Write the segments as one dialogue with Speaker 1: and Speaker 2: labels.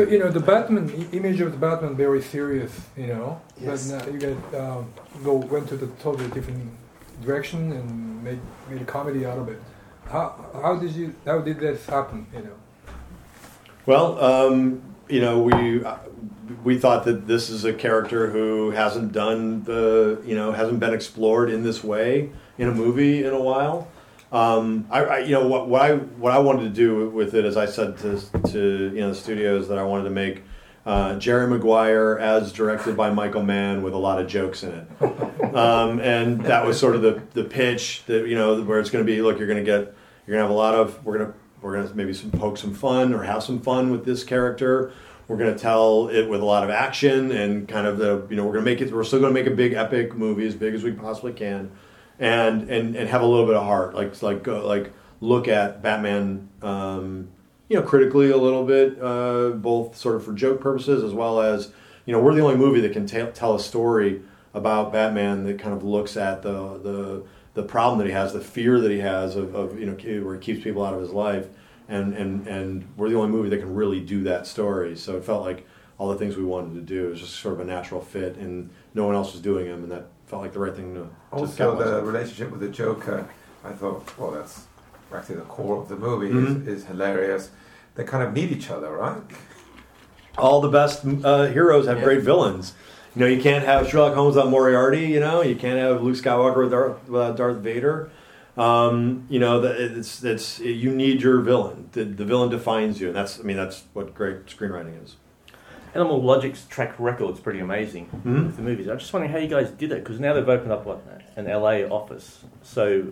Speaker 1: So you know the Batman image of the Batman very serious, you know.
Speaker 2: Yes.
Speaker 1: But now you get um, go went to the totally different direction and made made a comedy out of it. How how did you how did this happen? You know.
Speaker 3: Well, um, you know, we uh, we thought that this is a character who hasn't done the you know hasn't been explored in this way in a movie in a while. Um, I, I you know what, what I what I wanted to do with it, as I said to to you know the studios that I wanted to make uh, Jerry Maguire as directed by Michael Mann with a lot of jokes in it, um, and that was sort of the the pitch that you know where it's going to be. Look, you're going to get you're going to have a lot of we're going to we're going to maybe some poke some fun or have some fun with this character. We're going to tell it with a lot of action and kind of the you know we're going to make it. We're still going to make a big epic movie as big as we possibly can, and and and have a little bit of heart. Like like go, like look at Batman. Um, you know, critically a little bit, uh, both sort of for joke purposes as well as you know we're the only movie that can ta- tell a story about Batman that kind of looks at the the the problem that he has, the fear that he has of, of you know where he keeps people out of his life, and and and we're the only movie that can really do that story. So it felt like all the things we wanted to do it was just sort of a natural fit, and no one else was doing them, and that felt like the right thing to. to
Speaker 2: Also,
Speaker 3: capitalize
Speaker 2: the
Speaker 3: on.
Speaker 2: relationship with the Joker, I thought, well, that's actually the core of the movie,
Speaker 3: Mhm.
Speaker 2: is, is hilarious. They kind of need each other, right?
Speaker 3: all the best uh, heroes have great villains. You know, you can't have Sherlock Holmes without Moriarty. You know, you can't have Luke Skywalker without, without Darth Vader. Um, you know, that it's it's you need your villain. The, the villain defines you, and that's I mean that's what great screenwriting is.
Speaker 4: Animal Logic's track record's pretty amazing
Speaker 3: Mhm.
Speaker 4: with the movies. I'm just wondering how you guys did it because now they've opened up what an LA office, so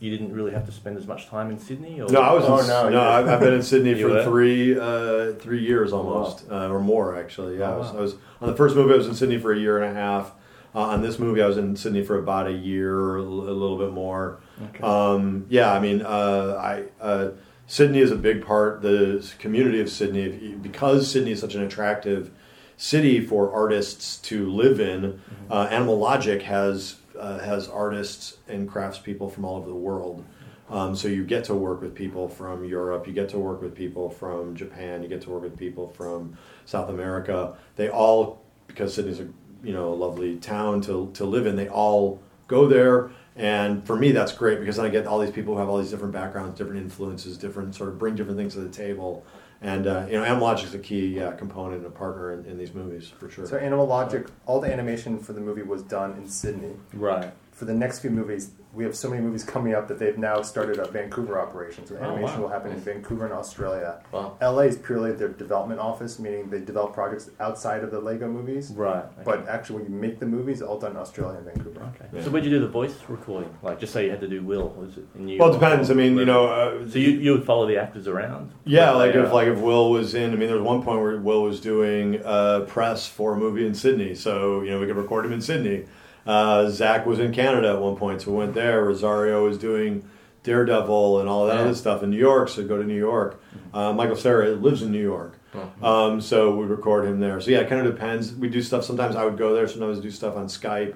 Speaker 4: you didn't really have to spend as much time in Sydney. Or?
Speaker 3: No, I was
Speaker 4: Oh,
Speaker 3: in,
Speaker 4: no,
Speaker 3: no,
Speaker 4: you-
Speaker 3: I've, I've been in Sydney for
Speaker 4: were?
Speaker 3: three uh, three years almost, uh, or more actually. Yeah, I, was, I was on the first movie. I was in Sydney for a year and a half. Uh, on this movie, I was in Sydney for about a year, or a l- a little bit more.
Speaker 4: Okay.
Speaker 3: Um, yeah, I mean, uh, I uh, Sydney is a big part. The community of Sydney, because Sydney is such an attractive city for artists to live in. Uh, Animal Logic has uh, has artists and craftspeople from all over the world. Um, so you get to work with people from Europe, you get to work with people from Japan, you get to work with people from South America. They all, because Sydney's a you know a lovely town to to live in, they all go there. And for me, that's great because then I get all these people who have all these different backgrounds, different influences, different sort of bring different things to the table. And uh, you know, Animal Logic is a key yeah, component and a partner in, in these movies for sure.
Speaker 5: So Animal Logic, all the animation for the movie was done in Sydney.
Speaker 4: Right.
Speaker 5: For the next few movies, we have so many movies coming up that they've now started a Vancouver operation. So
Speaker 4: Oh,
Speaker 5: animation
Speaker 4: wow.
Speaker 5: will happen in Vancouver and Australia.
Speaker 4: Wow.
Speaker 5: LA is purely their development office, meaning they develop projects outside of the Lego movies.
Speaker 4: Right. okay.
Speaker 5: But actually, when you make the movies, all done in Australia and Vancouver.
Speaker 4: Okay.
Speaker 3: Yeah.
Speaker 4: So where'd you do the voice recording? Like, just say you had to do Will, was it in New
Speaker 3: Well, it depends. I mean, you know, uh,
Speaker 4: So you, you would follow the actors around?
Speaker 3: Yeah, like
Speaker 4: they
Speaker 3: if like if Will was in. I mean, there was one point where Will was doing uh, press for a movie in Sydney, so you know we could record him in Sydney. Uh, Zach was in Canada at one point, so we went there. Rosario was doing Daredevil and all that
Speaker 4: Yeah.
Speaker 3: other stuff in New York, so go to New York. Uh, Michael Cera lives in New York,
Speaker 4: Oh.
Speaker 3: um, so we record him there. So yeah, it kind of depends. We do stuff. Sometimes I would go there. Sometimes do stuff on Skype,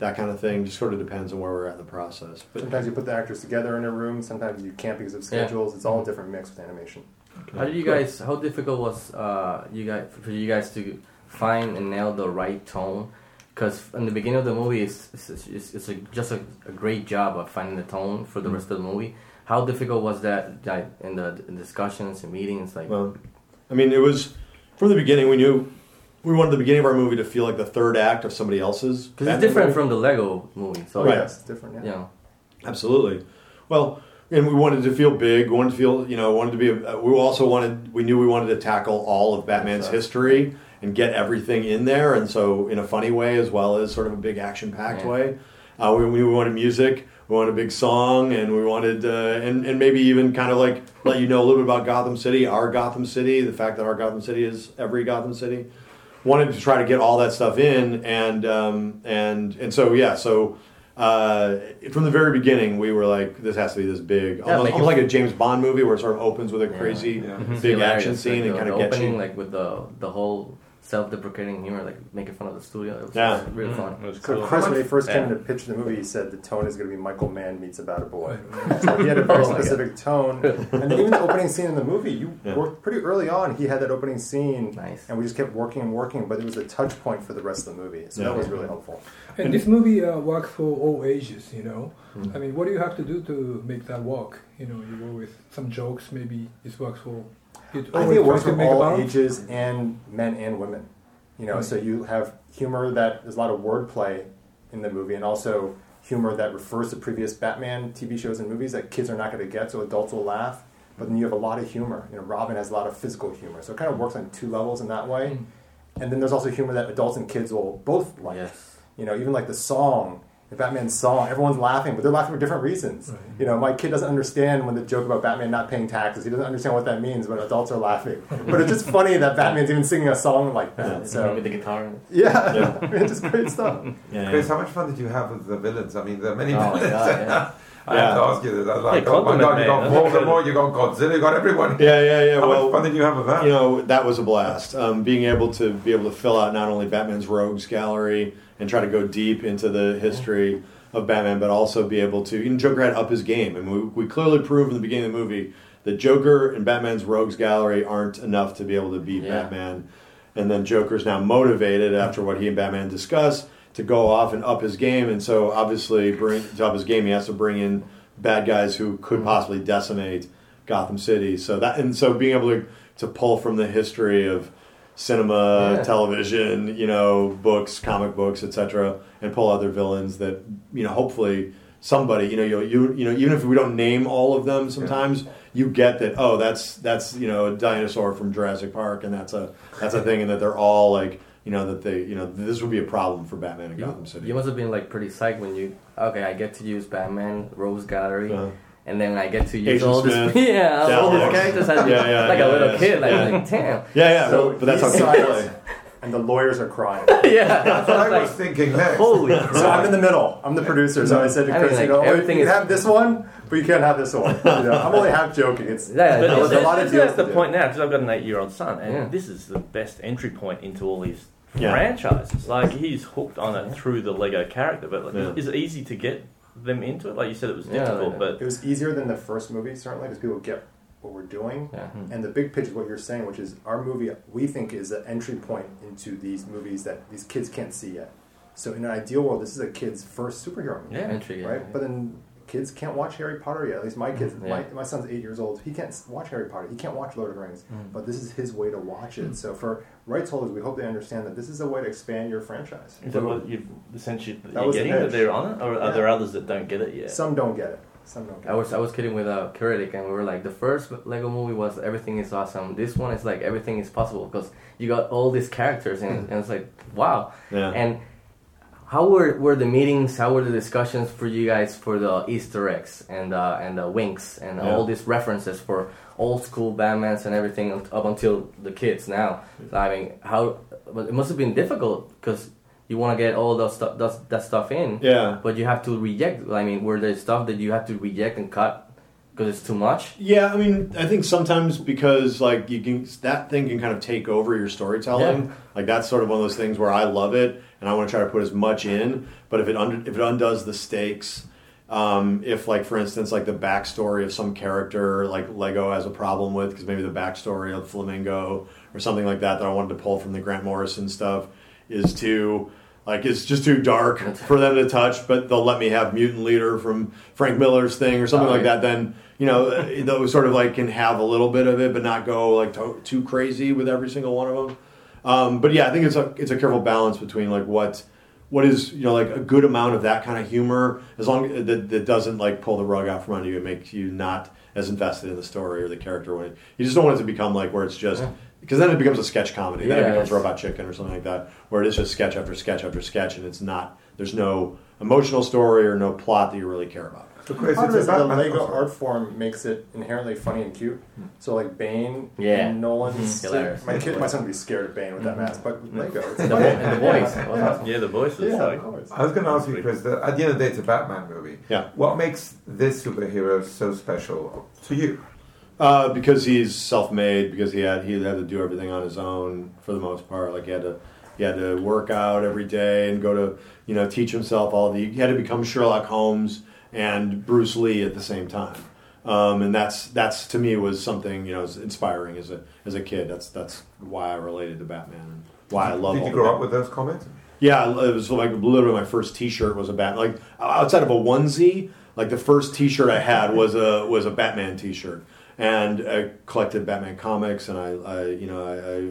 Speaker 3: that kind of thing. Just sort of depends on where we're at in the process. But
Speaker 5: Sometimes you put the actors together in a room. Sometimes you can't because of
Speaker 6: Yeah.
Speaker 5: schedules. It's all a different mix with animation.
Speaker 6: How did you guys? How difficult was uh, you guys for you guys to find and nail the right tone? Because in the beginning of the movie, it's it's, it's, it's a, just a, a great job of finding the tone for the
Speaker 3: Mm-hmm.
Speaker 6: rest of the movie. How difficult was that like, in the in discussions and meetings? Like,
Speaker 3: Well, I mean, it was from the beginning. We knew we wanted the beginning of our movie to feel like the third act of somebody else's.
Speaker 6: because it's different
Speaker 3: movie.
Speaker 6: from the Lego movie. So
Speaker 3: Right.
Speaker 5: yes, it's different. Yeah.
Speaker 6: you know,
Speaker 3: Absolutely. Well, and we wanted to feel big. We wanted to feel, you know, wanted to be. A, we also wanted. We knew we wanted to tackle all of Batman's
Speaker 6: Sure.
Speaker 3: history and get everything in there, and so in a funny way as well as sort of a big action-packed
Speaker 6: Yeah.
Speaker 3: way. Uh, we, we wanted music. We wanted a big song, and we wanted uh, and and maybe even kind of like let you know a little bit about Gotham City, our Gotham City, the fact that our Gotham City is every Gotham City. Wanted to try to get all that stuff in, and um, and and so yeah, so. Uh, from the very beginning, we were like, "This has to be this big, almost,
Speaker 6: make
Speaker 3: almost like a James Bond movie, where it sort of opens with a crazy,
Speaker 2: Yeah.
Speaker 6: It's
Speaker 3: big action scene
Speaker 6: like,
Speaker 3: and kind of
Speaker 6: the
Speaker 3: gets
Speaker 6: opening,
Speaker 3: you.
Speaker 6: like with the the whole self-deprecating humor, like making fun of the studio. It was
Speaker 3: Yeah.
Speaker 6: really fun.
Speaker 4: It was
Speaker 5: So
Speaker 4: cool.
Speaker 5: Chris, when he first came
Speaker 4: Yeah.
Speaker 5: to pitch the movie, he said the tone is going to be Michael Mann meets About a Boy. so he had a very
Speaker 6: Oh
Speaker 5: specific tone, and even the opening scene in the movie, you
Speaker 3: Yeah.
Speaker 5: worked pretty early on. He had that opening scene,
Speaker 6: Nice.
Speaker 5: and we just kept working and working. But it was a touch point for the rest of the movie, so that was really helpful.
Speaker 1: And this movie uh, works for all ages, you know. I mean, what do you have to do to make that work? You know, you go with some jokes, maybe it works for. You
Speaker 5: I think it works for
Speaker 1: to make a
Speaker 5: all ages and men and women. You know, so mm-hmm. you have humor that there's a lot of wordplay in the movie, and also humor that refers to previous Batman TV shows and movies that kids are not going to get, so adults will laugh. But then you have a lot of humor. You know, Robin has a lot of physical humor, so it kind of works on two levels in that way. Mm. And then there's also humor that adults and kids will both like.
Speaker 6: Yes.
Speaker 5: You know, even like the song, the Batman song, everyone's laughing, but they're laughing for different reasons. You know, my kid doesn't understand when the joke about Batman not paying taxes. He doesn't understand what that means, but adults are laughing. but it's just funny that Batman's even singing a song like that. So
Speaker 6: with the guitar.
Speaker 5: yeah,
Speaker 3: Yeah.
Speaker 5: I mean, just great stuff.
Speaker 3: Yeah,
Speaker 2: Chris, how much fun did you have with the villains? I mean, there are many
Speaker 6: Oh
Speaker 2: villains.
Speaker 6: God, yeah.
Speaker 2: I have to ask you this. I was like,
Speaker 4: Yeah,
Speaker 2: oh my god, you
Speaker 4: me.
Speaker 2: got
Speaker 4: That's
Speaker 2: Voldemort, you got Godzilla, you got everyone.
Speaker 3: yeah, yeah, yeah.
Speaker 2: How
Speaker 3: well,
Speaker 2: much fun did you have with that?
Speaker 3: you know that was a blast um, being able to be able to fill out not only batman's rogues gallery and try to go deep into the history of batman but also be able to you know, joker had up his game. And we, we clearly proved in the beginning of the movie that joker and batman's rogues gallery aren't enough to be able to beat
Speaker 6: Yeah.
Speaker 3: batman. And then joker's now motivated after what he and batman discuss to go off and up his game. And so obviously bring to up his game he has to bring in bad guys who could mm-hmm. possibly decimate Gotham City. So that and so being able to to pull from the history of cinema,
Speaker 6: Yeah.
Speaker 3: television, you know, books, comic books, etc., and pull other villains that you know hopefully somebody you know you you you know even if we don't name all of them sometimes you get that oh that's that's you know a dinosaur from Jurassic Park and that's a that's a thing and that they're all like you know that they you know this would be a problem for Batman and
Speaker 6: You,
Speaker 3: Gotham City.
Speaker 6: you must have been like pretty psyched when you okay. I get to use Batman, Rogues Gallery,
Speaker 3: Uh-huh.
Speaker 6: And then I get to use
Speaker 3: Agent
Speaker 6: all this.
Speaker 3: Smith,
Speaker 6: Yeah, all
Speaker 3: Dalek.
Speaker 6: these characters as
Speaker 3: Yeah, yeah,
Speaker 6: like
Speaker 3: yeah,
Speaker 6: a little
Speaker 3: yeah.
Speaker 6: kid. Like,
Speaker 3: Yeah.
Speaker 6: like damn.
Speaker 3: yeah, yeah,
Speaker 5: So
Speaker 3: but that's how
Speaker 5: he's
Speaker 3: kids play.
Speaker 5: and the lawyers are crying.
Speaker 6: yeah,
Speaker 2: That's what I
Speaker 6: like,
Speaker 2: was thinking next.
Speaker 6: holy
Speaker 5: So I'm in the middle. I'm the producer. So I said to
Speaker 6: I mean,
Speaker 5: Chris,
Speaker 6: like,
Speaker 5: you know,
Speaker 6: everything
Speaker 5: you can
Speaker 6: is-
Speaker 5: have this one, but you can't have this one. You know, I'm only half joking. It's
Speaker 6: Yeah,
Speaker 4: But
Speaker 6: that was
Speaker 5: a lot of deals
Speaker 4: that's the
Speaker 5: do.
Speaker 4: point now because I've got an eight-year-old son, and
Speaker 6: Yeah.
Speaker 4: this is the best entry point into all these
Speaker 3: Yeah.
Speaker 4: franchises. Like he's hooked on it through the Lego character, but like,
Speaker 3: Yeah.
Speaker 4: is it easy to get them into it? Like you said, it was
Speaker 6: Yeah,
Speaker 4: difficult,
Speaker 6: like-
Speaker 4: but
Speaker 5: it was easier than the first movie certainly because people get what we're doing.
Speaker 6: Yeah. Hmm.
Speaker 5: And the big picture is what you're saying, which is our movie, we think, is an entry point into these movies that these kids can't see yet. So, in an ideal world, this is a kid's first superhero movie,
Speaker 4: Yeah.
Speaker 6: Entry, yeah,
Speaker 5: right?
Speaker 6: yeah.
Speaker 5: But then kids can't watch Harry Potter yet. At least my kids,
Speaker 6: Mhm,
Speaker 5: my,
Speaker 6: yeah.
Speaker 5: my son's eight years old. He can't watch Harry Potter. He can't watch Lord of the Rings.
Speaker 6: Mm.
Speaker 5: But this is his way to watch it. So, for rights holders, we hope they understand that this is a way to expand your franchise.
Speaker 4: is that what you've essentially
Speaker 5: That
Speaker 4: you're
Speaker 5: was the
Speaker 4: getting that they're on it, or are
Speaker 5: Yeah.
Speaker 4: there others that don't get it yet?
Speaker 5: Some don't get it. Some don't get
Speaker 6: I
Speaker 5: it.
Speaker 6: was I was kidding with a critic, and we were like, the first Lego movie was everything is awesome. This one is like everything is possible because you got all these characters, and, and it's like wow.
Speaker 3: Yeah.
Speaker 6: And how were, were the meetings? How were the discussions for you guys for the Easter eggs and uh, and the winks and
Speaker 3: Yeah.
Speaker 6: all these references for old school Batman's and everything up until the kids now? I mean, how? But it must have been difficult because you want to get all that stuff that, that stuff in.
Speaker 3: Yeah.
Speaker 6: But you have to reject. I mean, were there stuff that you have to reject and cut because it's too much?
Speaker 3: Yeah, I mean, I think sometimes because like you can that thing can kind of take over your storytelling.
Speaker 6: Yeah.
Speaker 3: Like that's sort of one of those things where I love it and I want to try to put as much in, but if it under, if it undoes the stakes, um, if like for instance like the backstory of some character like Lego has a problem with because maybe the backstory of Flamingo or something like that that I wanted to pull from the Grant Morrison stuff is too like it's just too dark for them to touch, but they'll let me have mutant leader from Frank Miller's thing or something
Speaker 6: Oh,
Speaker 3: like
Speaker 6: yeah.
Speaker 3: that. Then you know those sort of like can have a little bit of it, but not go like to, too crazy with every single one of them. Um, but yeah, I think it's a it's a careful balance between like what what is you know like a good amount of that kind of humor as long that that doesn't like pull the rug out from under you. It makes you not as invested in the story or the character when it, you just don't want it to become like where it's just because then it becomes a sketch comedy. then it becomes Robot Chicken or something like that, where it is just sketch after sketch after sketch, and it's not there's no emotional story or no plot that you really care about.
Speaker 2: So Chris,
Speaker 5: Part of
Speaker 2: it's
Speaker 5: it is the Lego art form makes it inherently funny and cute. Hmm. So like Bane
Speaker 6: Yeah.
Speaker 5: and Nolan's. Hmm.
Speaker 6: Hilarious.
Speaker 5: My kid, my son would be scared of Bane with that hmm. mask, but with Lego, it's
Speaker 6: And the,
Speaker 5: funny.
Speaker 6: and the voice. was awesome.
Speaker 4: Yeah, the voices.
Speaker 5: Yeah,
Speaker 4: like,
Speaker 5: of course.
Speaker 2: I was going to ask you, Chris. That at the end of the day, it's a Batman movie.
Speaker 3: Yeah.
Speaker 2: What makes this superhero so special to you?
Speaker 3: Uh, because he's self-made. Because he had he had to do everything on his own for the most part. Like he had to he had to work out every day and go to you know teach himself all the. He had to become Sherlock Holmes and Bruce Lee at the same time. Um, and that's that's to me was something you know inspiring as a as a kid. That's that's why I related to Batman and why I love.
Speaker 2: Did you grow up with those comics?
Speaker 3: Yeah, it was like literally my first T-shirt was a Batman. Like outside of a onesie, like the first T-shirt I had was a was a Batman T-shirt, and I collected Batman comics, and I, I you know,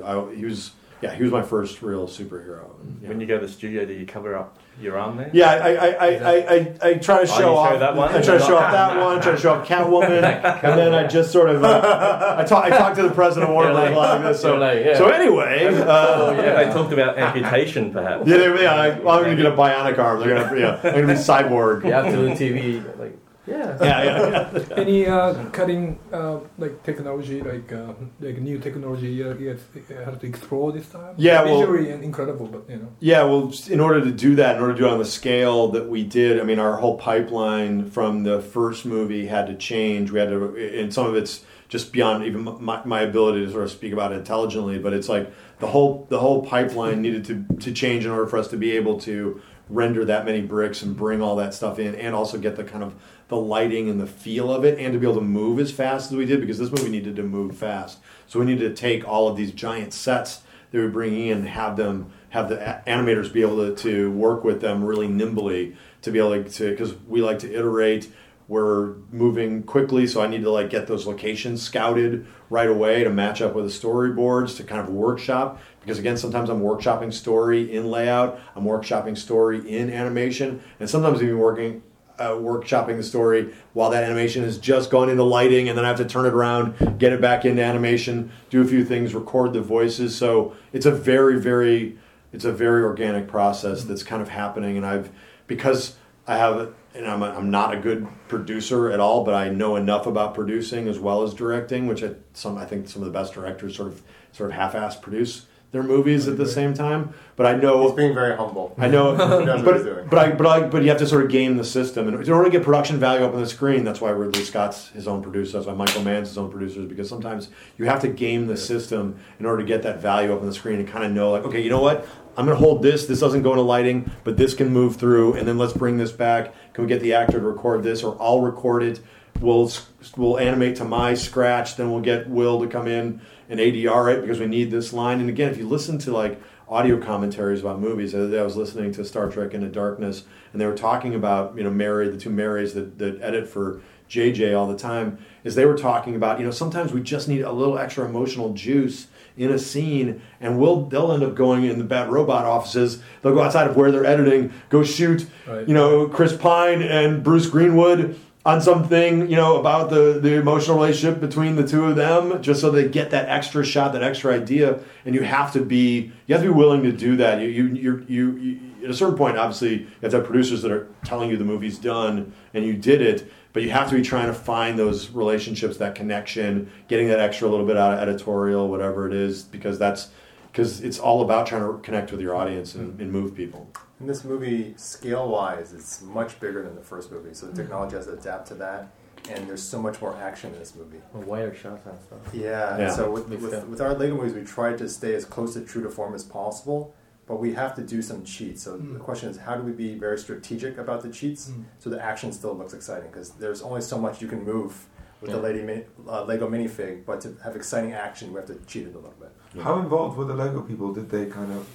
Speaker 3: I, I, I he was yeah he was my first real superhero. And, yeah.
Speaker 4: When you go to the studio, do you cover up your arm there?
Speaker 3: Yeah, I, I, I, I, I, I try to
Speaker 4: Oh,
Speaker 3: show
Speaker 4: show
Speaker 3: off
Speaker 4: that one?
Speaker 3: I try to show off that one. Try to show off Catwoman, and then I just sort of uh, I talk I talked to the president of Warner Brothers
Speaker 6: like-
Speaker 3: like this. So
Speaker 6: like, yeah.
Speaker 3: so anyway, uh,
Speaker 4: Oh, yeah, they talked about amputation, perhaps.
Speaker 3: yeah, they, yeah. I, well, I'm gonna get a bionic arm. They're gonna yeah, I'm gonna be cyborg.
Speaker 6: You have to do TV. Like, yeah.
Speaker 3: yeah, yeah, yeah.
Speaker 1: Any uh, cutting uh, like technology, like uh, like new technology, you have to explore this time.
Speaker 3: Yeah, well-
Speaker 1: visually incredible, but you know.
Speaker 3: Yeah, well, in order to do that, in order to do it on the scale that we did, I mean, our whole pipeline from the first movie had to change. We had to, and some of it's just beyond even my, my ability to sort of speak about it intelligently. But it's like the whole the whole pipeline needed to to change in order for us to be able to render that many bricks and bring all that stuff in, and also get the kind of the lighting and the feel of it, and to be able to move as fast as we did because this movie needed to move fast. So we needed to take all of these giant sets that we're bringing in, and have them have the animators be able to, to work with them really nimbly to be able to because we like to iterate. We're moving quickly, so I need to like get those locations scouted right away to match up with the storyboards to kind of workshop. Because again, sometimes I'm workshopping story in layout, I'm workshopping story in animation, and sometimes even working uh, workshopping the story while that animation has just gone into lighting, and then I have to turn it around, get it back into animation, do a few things, record the voices. So it's a very, very, it's a very organic process that's kind of happening, and I've because I have, and I'm, a, I'm not a good producer at all, but I know enough about producing as well as directing, which I, some I think some of the best directors sort of sort of half-ass produce their movies at the same time. But I know
Speaker 5: He's being very humble.
Speaker 3: I know,
Speaker 5: He knows what he's
Speaker 3: but but I but I but you have to sort of game the system, and in order to get production value up on the screen, that's why Ridley Scott's his own producer. That's why Michael Mann's his own producer, because sometimes you have to game the system in order to get that value up on the screen and kind of know, like, okay, you know what? I'm going to hold this. This doesn't go into lighting, but this can move through, and then let's bring this back. Can we get the actor to record this, or I'll record it? We'll we'll animate to my scratch. Then we'll get Will to come in and ADR it because we need this line. And again, if you listen to like audio commentaries about movies. The other day I was listening to Star Trek Into Darkness, and they were talking about you know Mary, the two Marys that, that edit for JJ all the time. Is they were talking about you know sometimes we just need a little extra emotional juice in a scene, and we'll they'll end up going in the bad robot offices. They'll go outside of where they're editing, go shoot
Speaker 1: Right.
Speaker 3: you know Chris Pine and Bruce Greenwood on something you know about the the emotional relationship between the two of them just so they get that extra shot that extra idea. And you have to be you have to be willing to do that. You you you, you, at a certain point obviously you have to have producers that are telling you the movie's done and you did it but you have to be trying to find those relationships that connection getting that extra little bit out of editorial whatever it is because that's because it's all about trying to connect with your audience and, and move people
Speaker 5: In this movie, scale wise, it's much bigger than the first movie, so the
Speaker 3: Mm-hmm.
Speaker 5: technology has to adapt to that. And there's so much more action in this movie.
Speaker 6: Wider shots and stuff.
Speaker 5: Yeah.
Speaker 3: Yeah.
Speaker 5: So with, with, with our Lego movies, we tried to stay as close to true to form as possible, but we have to do some cheats. So
Speaker 1: Mm.
Speaker 5: the question is, how do we be very strategic about the cheats
Speaker 1: Mm.
Speaker 5: so the action still looks exciting? Because there's only so much you can move with the
Speaker 6: Yeah.
Speaker 5: lady mini, uh, Lego minifig, but to have exciting action, we have to cheat it a little bit.
Speaker 2: How involved were the Lego people? Did they kind of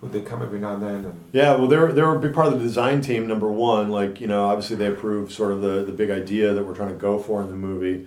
Speaker 2: would they come every now and then? And
Speaker 3: Yeah, well, they're they're a big part of the design team. Number one, like you know, obviously they approve sort of the the big idea that we're trying to go for in the movie.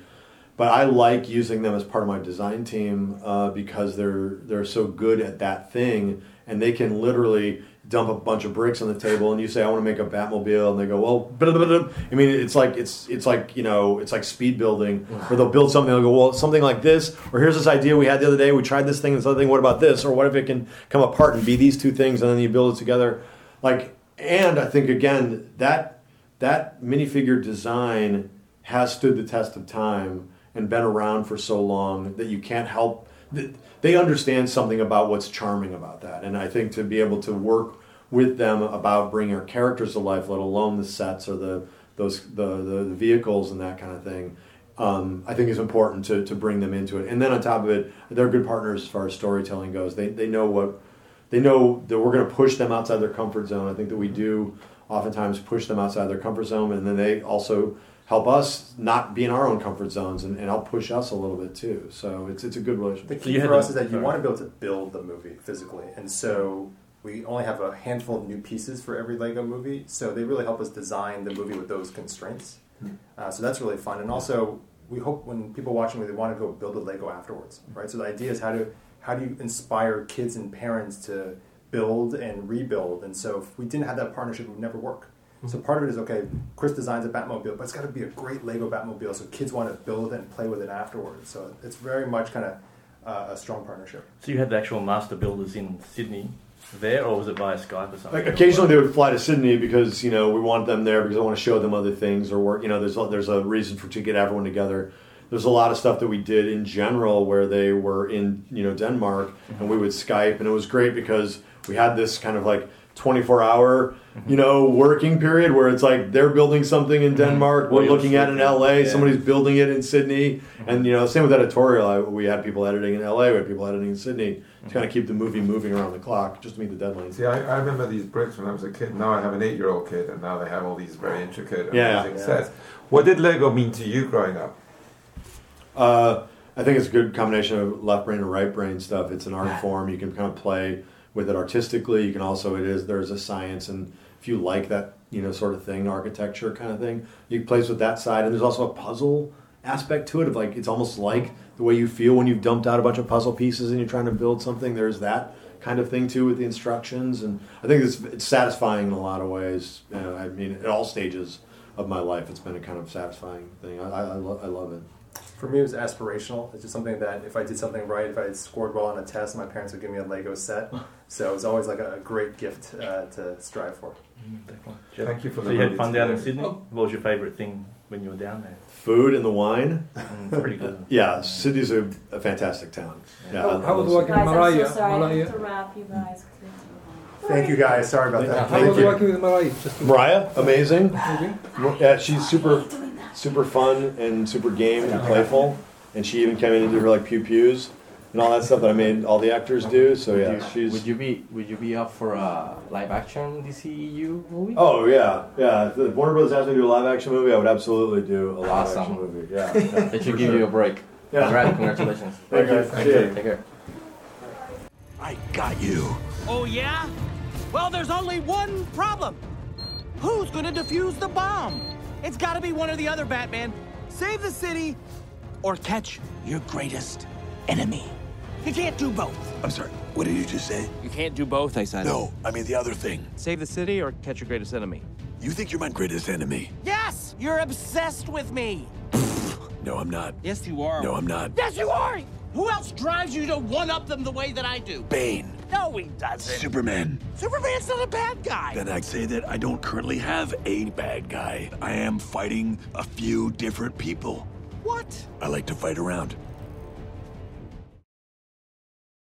Speaker 3: But I like using them as part of my design team uh, because they're they're so good at that thing, and they can literally dump a bunch of bricks on the table, and you say, "I want to make a Batmobile," and they go, "Well," blah, blah, blah, blah." I mean, it's like it's it's like you know, it's like speed building, where they'll build something, they'll go, "Well, something like this," or "Here's this idea we had the other day, we tried this thing, and this other thing. What about this?" Or what if it can come apart and be these two things, and then you build it together, like and I think again that that minifigure design has stood the test of time and been around for so long that you can't help. Th- They understand something about what's charming about that, and I think to be able to work with them about bringing our characters to life, let alone the sets or the those the the, the vehicles and that kind of thing. Um, I think is important to, to bring them into it, and then on top of it, they're good partners as far as storytelling goes. They they know what they know that we're going to push them outside their comfort zone. I think that we do oftentimes push them outside their comfort zone, and then they also help us not be in our own comfort zones and, and help push us a little bit too. So it's it's a good relationship.
Speaker 5: The key for us is that you want to be able to build the movie physically, and so we only have a handful of new pieces for every Lego movie. So they really help us design the movie with those constraints. Uh, so that's really fun, and also we hope when people watch the movie, they want to go build a Lego afterwards, right? So the idea is how to how do you inspire kids and parents to build and rebuild, and so if we didn't have that partnership, it would never work. So part of it is okay. Chris designs a Batmobile, but it's got to be a great Lego Batmobile, so kids want to build it and play with it afterwards. So it's very much kind of uh, a strong partnership.
Speaker 4: So you had the actual master builders in Sydney there, or was it via Skype or something?
Speaker 3: Like occasionally they would fly to Sydney because you know we want them there because I want to show them other things or work. You know, there's a, there's a reason for to get everyone together. There's a lot of stuff that we did in general where they were in you know Denmark and we would Skype and it was great because we had this kind of like 24 hour you know working period where it's like they're building something in Denmark,
Speaker 4: Well,
Speaker 3: we're looking at it in LA,
Speaker 4: yeah.
Speaker 3: somebody's building it in Sydney, and you know same with editorial. I, we had people editing in LA, we had people editing in Sydney to kind of keep the movie moving around the clock just to meet the deadlines.
Speaker 2: See, I, I remember these bricks when I was a kid. Now I have an eight-year-old kid, and now they have all these very intricate,
Speaker 3: Yeah.
Speaker 2: amazing
Speaker 3: Yeah.
Speaker 2: sets. What did Lego mean to you growing up?
Speaker 3: Uh, I think it's a good combination of left brain and right brain stuff. It's an art form. You can kind of play with it artistically. You can also it is there's a science, and if you like that you know sort of thing, architecture kind of thing, you play with that side. And there's also a puzzle aspect to it of like it's almost like the way you feel when you've dumped out a bunch of puzzle pieces and you're trying to build something. There's that kind of thing too with the instructions, and I think it's, it's satisfying in a lot of ways. Uh, I mean, at all stages of my life, it's been a kind of satisfying thing. I, I, lo- I love it.
Speaker 5: For me, it was aspirational. It's just something that if I did something right, if I scored well on a test, my parents would give me a Lego set. So it was always like a, a great gift uh, to strive for.
Speaker 4: Jeff,
Speaker 2: Thank you for
Speaker 4: so
Speaker 2: the
Speaker 4: you had fun down in
Speaker 2: today.
Speaker 4: Sydney. What was your favourite thing when you were down there?
Speaker 3: Food and the wine.
Speaker 4: Mm, pretty good.
Speaker 3: Yeah, Sydney's a, a fantastic town. Yeah,
Speaker 1: How,
Speaker 3: I-
Speaker 1: how was
Speaker 3: I-
Speaker 1: working with
Speaker 7: Guys, I'm
Speaker 1: Mariah?
Speaker 7: so sorry I have
Speaker 1: Mariah?
Speaker 7: to wrap you guys.
Speaker 5: Thank you guys. Sorry about that.
Speaker 1: How was working with Mariah? Just
Speaker 3: Mariah, amazing. Yeah, she's super, super fun and super game and playful. And she even came in and did her like pew pews and all that stuff that I made all the actors do. So yeah, she's.
Speaker 6: Would you be Would you be up for a live action DCU movie?
Speaker 3: Oh yeah, yeah. If the Warner Brothers asked me to do a live action movie, I would absolutely do a live
Speaker 6: Awesome.
Speaker 3: action movie. Yeah, yeah,
Speaker 6: They should give
Speaker 3: sure.
Speaker 6: you a break.
Speaker 3: Yeah.
Speaker 6: Congrats, congratulations.
Speaker 3: Thank you.
Speaker 2: Thank you.
Speaker 6: Take care.
Speaker 8: I got you.
Speaker 9: Oh, yeah? Well, there's only one problem. Who's gonna defuse the bomb? It's gotta be one or the other, Batman. Save the city or catch your greatest enemy. You can't do both.
Speaker 8: I'm sorry. What did you just say?
Speaker 9: You can't do both, I said.
Speaker 8: No, I mean the other thing.
Speaker 9: Save the city or catch your greatest enemy.
Speaker 8: You think you're my greatest enemy?
Speaker 9: Yes! You're obsessed with me!
Speaker 8: No, I'm not.
Speaker 9: Yes, you are.
Speaker 8: No, I'm not.
Speaker 9: Yes, you are! Who else drives you to one up them the way that I do?
Speaker 8: Bane.
Speaker 9: No, he doesn't.
Speaker 8: Superman.
Speaker 9: Superman's not a bad guy.
Speaker 8: Then I'd say that I don't currently have a bad guy. I am fighting a few different people.
Speaker 9: What?
Speaker 8: I like to fight around.